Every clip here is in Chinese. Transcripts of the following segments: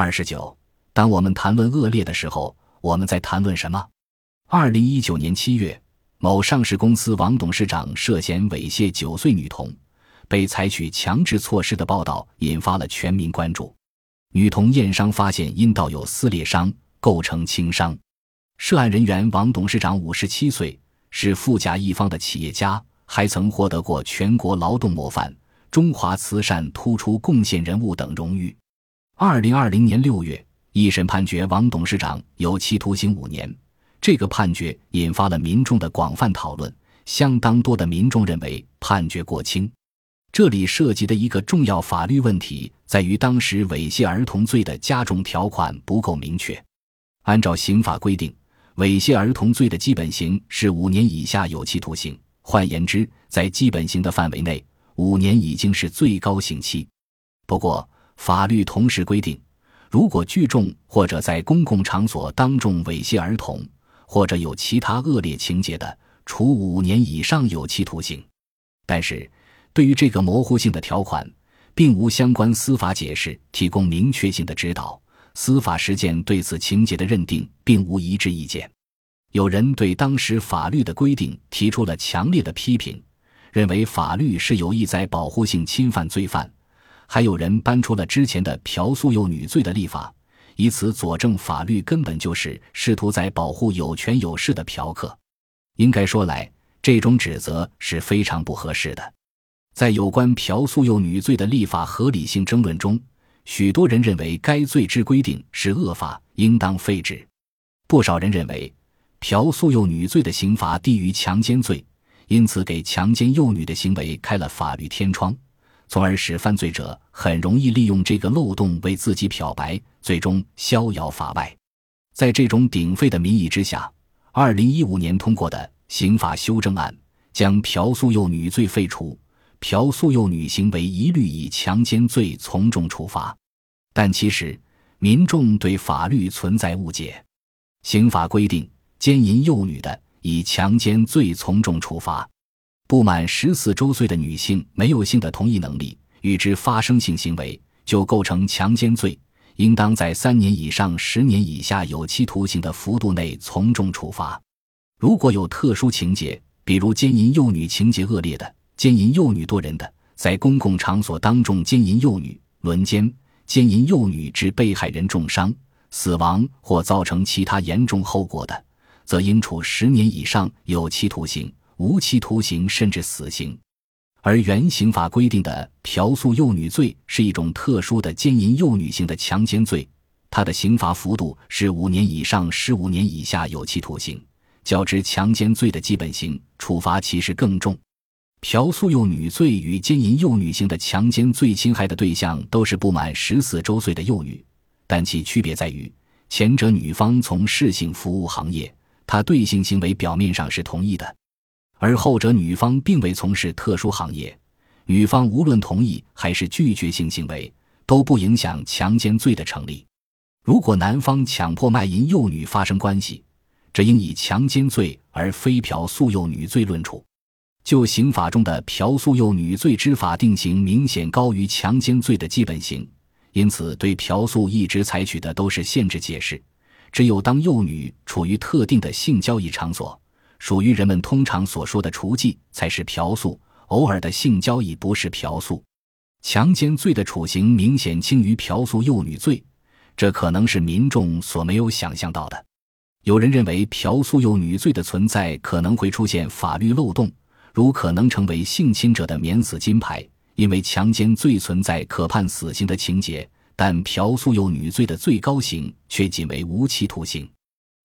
二十九，当我们谈论恶劣的时候，我们在谈论什么？二零一九年七月，某上市公司王董事长涉嫌猥亵九岁女童，被采取强制措施的报道引发了全民关注。女童验伤发现阴道有撕裂伤，构成轻伤。涉案人员王董事长五十七岁，是富甲一方的企业家，还曾获得过全国劳动模范、中华慈善突出贡献人物等荣誉。二零二零年六月，一审判决王董事长有期徒刑五年。这个判决引发了民众的广泛讨论，相当多的民众认为判决过轻。这里涉及的一个重要法律问题在于，当时猥亵儿童罪的加重条款不够明确。按照刑法规定。猥亵儿童罪的基本刑是五年以下有期徒刑，换言之，在基本刑的范围内，五年已经是最高刑期。不过，法律同时规定，如果聚众或者在公共场所当众猥亵儿童，或者有其他恶劣情节的，处五年以上有期徒刑。但是，对于这个模糊性的条款，并无相关司法解释提供明确性的指导。司法实践对此情节的认定并无一致意见，有人对当时法律的规定提出了强烈的批评，认为法律是有意在保护性侵犯罪犯；还有人搬出了之前的嫖宿幼女罪的立法，以此佐证法律根本就是试图在保护有权有势的嫖客。应该说来，这种指责是非常不合适的。在有关嫖宿幼女罪的立法合理性争论中。许多人认为该罪之规定是恶法，应当废止；不少人认为嫖宿幼女罪的刑罚低于强奸罪，因此给强奸幼女的行为开了法律天窗，从而使犯罪者很容易利用这个漏洞为自己漂白，最终逍遥法外。在这种鼎沸的民意之下，二零一五年通过的刑法修正案将嫖宿幼女罪废除。嫖宿幼女行为一律以强奸罪从重处罚，但其实民众对法律存在误解。刑法规定，奸淫幼女的，以强奸罪从重处罚；不满十四周岁的女性没有性的同意能力，与之发生性行为，就构成强奸罪，应当在三年以上十年以下有期徒刑的幅度内从重处罚。如果有特殊情节，比如奸淫幼女情节恶劣的，奸淫幼女多人的，在公共场所当众奸淫幼女、轮奸、奸淫幼女致被害人重伤、死亡或造成其他严重后果的，则应处十年以上有期徒刑、无期徒刑甚至死刑。而原刑法规定的嫖宿幼女罪是一种特殊的奸淫幼女性的强奸罪，它的刑罚幅度是五年以上十五年以下有期徒刑，较之强奸罪的基本刑处罚其实更重。嫖宿幼女罪与奸淫幼女性的强奸罪侵害的对象都是不满十四周岁的幼女，但其区别在于，前者女方从事性服务行业，她对性行为表面上是同意的；而后者女方并未从事特殊行业，女方无论同意还是拒绝性行为，都不影响强奸罪的成立。如果男方强迫卖淫幼女发生关系，这应以强奸罪而非嫖宿幼女罪论处。就刑法中的嫖宿幼女罪之法定刑明显高于强奸罪的基本刑，因此对嫖宿一直采取的都是限制解释。只有当幼女处于特定的性交易场所，属于人们通常所说的雏妓，才是嫖宿；偶尔的性交易不是嫖宿。强奸罪的处刑明显轻于嫖宿幼女罪，这可能是民众所没有想象到的。有人认为嫖宿幼女罪的存在可能会出现法律漏洞。如可能成为性侵者的免死金牌，因为强奸罪存在可判死刑的情节，但嫖宿幼女罪的最高刑却仅为无期徒刑。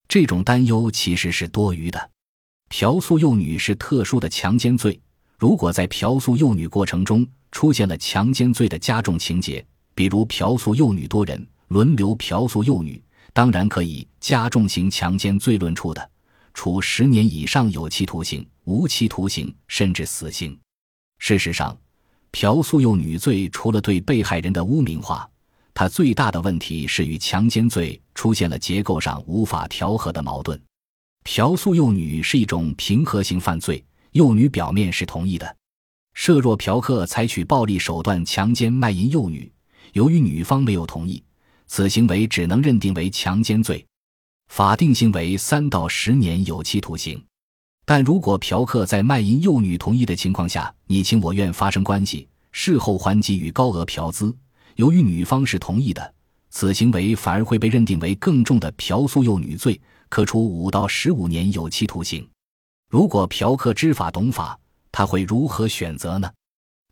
这种担忧其实是多余的。嫖宿幼女是特殊的强奸罪，如果在嫖宿幼女过程中出现了强奸罪的加重情节，比如嫖宿幼女多人轮流嫖宿幼女，当然可以加重刑强奸罪论处的。处十年以上有期徒刑、无期徒刑甚至死刑。事实上，嫖宿幼女罪除了对被害人的污名化，它最大的问题是与强奸罪出现了结构上无法调和的矛盾。嫖宿幼女是一种平和型犯罪，幼女表面是同意的。设若嫖客采取暴力手段强奸卖淫幼女，由于女方没有同意，此行为只能认定为强奸罪，法定刑为三到十年有期徒刑。但如果嫖客在卖淫幼女同意的情况下你情我愿发生关系，事后还给予高额嫖资，由于女方是同意的，此行为反而会被认定为更重的嫖宿幼女罪，可处五到十五年有期徒刑。如果嫖客知法懂法，他会如何选择呢？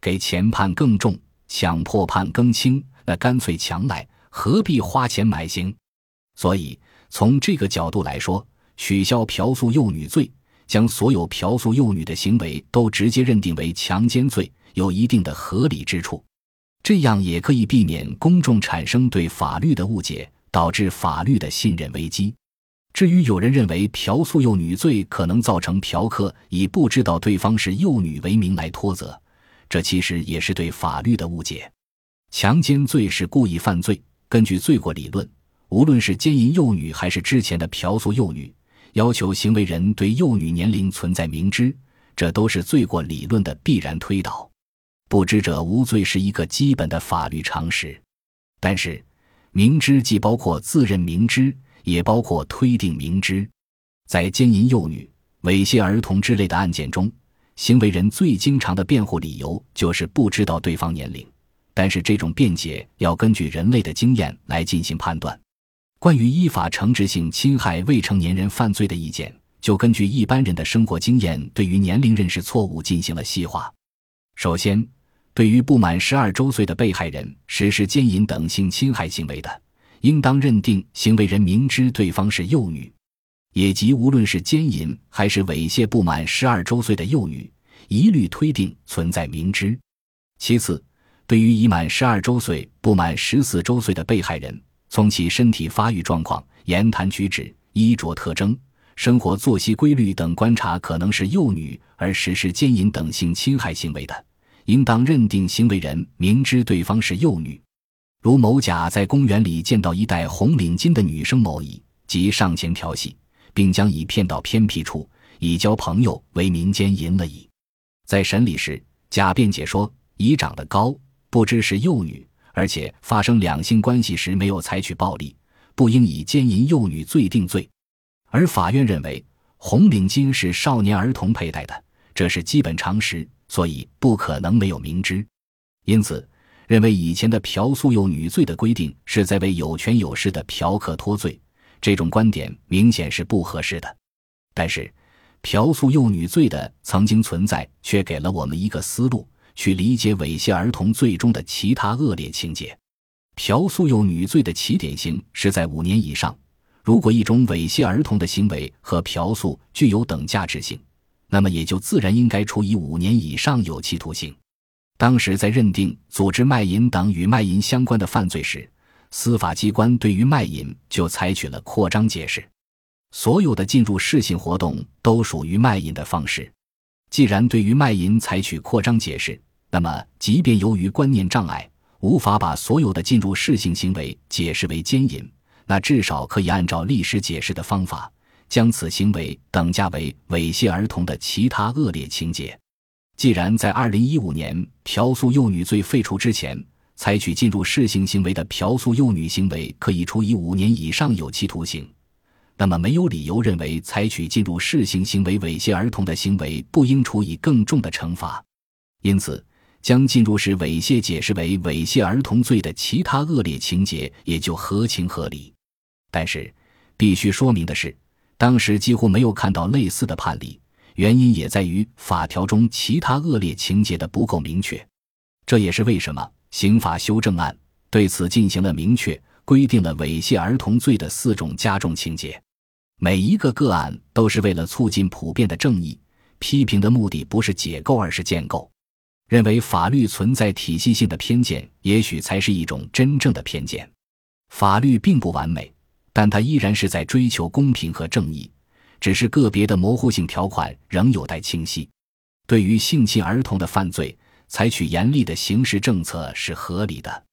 给钱判更重，强迫判更轻，那干脆强来，何必花钱买刑？所以从这个角度来说，取消嫖宿幼女罪。将所有嫖宿幼女的行为都直接认定为强奸罪，有一定的合理之处，这样也可以避免公众产生对法律的误解，导致法律的信任危机。至于有人认为嫖宿幼女罪可能造成嫖客以不知道对方是幼女为名来脱责，这其实也是对法律的误解。强奸罪是故意犯罪，根据罪过理论，无论是奸淫幼女还是之前的嫖宿幼女。要求行为人对幼女年龄存在明知，这都是罪过理论的必然推导。不知者无罪是一个基本的法律常识。但是，明知既包括自认明知，也包括推定明知。在奸淫幼女、猥亵儿童之类的案件中，行为人最经常的辩护理由就是不知道对方年龄。但是，这种辩解要根据人类的经验来进行判断。关于依法惩治性侵害未成年人犯罪的意见，就根据一般人的生活经验，对于年龄认识错误进行了细化。首先，对于不满十二周岁的被害人实施奸淫等性侵害行为的，应当认定行为人明知对方是幼女，也即无论是奸淫还是猥亵不满十二周岁的幼女，一律推定存在明知。其次，对于已满十二周岁不满十四周岁的被害人，从其身体发育状况、言谈举止、衣着特征、生活作息规律等观察，可能是幼女而实施奸淫等性侵害行为的，应当认定行为人明知对方是幼女。如某甲在公园里见到一戴红领巾的女生某乙，即上前调戏，并将乙骗到偏僻处，以交朋友为名奸淫了乙。在审理时，甲辩解说，乙长得高，不知是幼女。而且发生两性关系时没有采取暴力，不应以奸淫幼女罪定罪。而法院认为红领巾是少年儿童佩戴的，这是基本常识，所以不可能没有明知。因此，认为以前的嫖宿幼女罪的规定是在为有权有势的嫖客脱罪，这种观点明显是不合适的。但是，嫖宿幼女罪的曾经存在，却给了我们一个思路。去理解猥亵儿童罪中的其他恶劣情节，嫖宿幼女罪的起点刑是在五年以上。如果一种猥亵儿童的行为和嫖宿具有等价值性，那么也就自然应该处以五年以上有期徒刑。当时在认定组织卖淫等与卖淫相关的犯罪时，司法机关对于卖淫就采取了扩张解释，所有的进入式性活动都属于卖淫的方式。既然对于卖淫采取扩张解释，那么即便由于观念障碍无法把所有的进入式性行为解释为奸淫，那至少可以按照历史解释的方法，将此行为等价为猥亵儿童的其他恶劣情节。既然在二零一五年嫖宿幼女罪废除之前，采取进入试性行为的嫖宿幼女行为可以处以五年以上有期徒刑。那么没有理由认为采取进入试性行为猥亵儿童的行为不应处以更重的惩罚，因此将进入式猥亵解释为猥亵儿童罪的其他恶劣情节也就合情合理。但是必须说明的是，当时几乎没有看到类似的判例，原因也在于法条中其他恶劣情节的不够明确。这也是为什么刑法修正案对此进行了明确。规定了猥亵儿童罪的四种加重情节，每一个个案都是为了促进普遍的正义。批评的目的不是解构，而是建构。认为法律存在体系性的偏见，也许才是一种真正的偏见。法律并不完美，但它依然是在追求公平和正义。只是个别的模糊性条款仍有待清晰。对于性侵儿童的犯罪，采取严厉的刑事政策是合理的。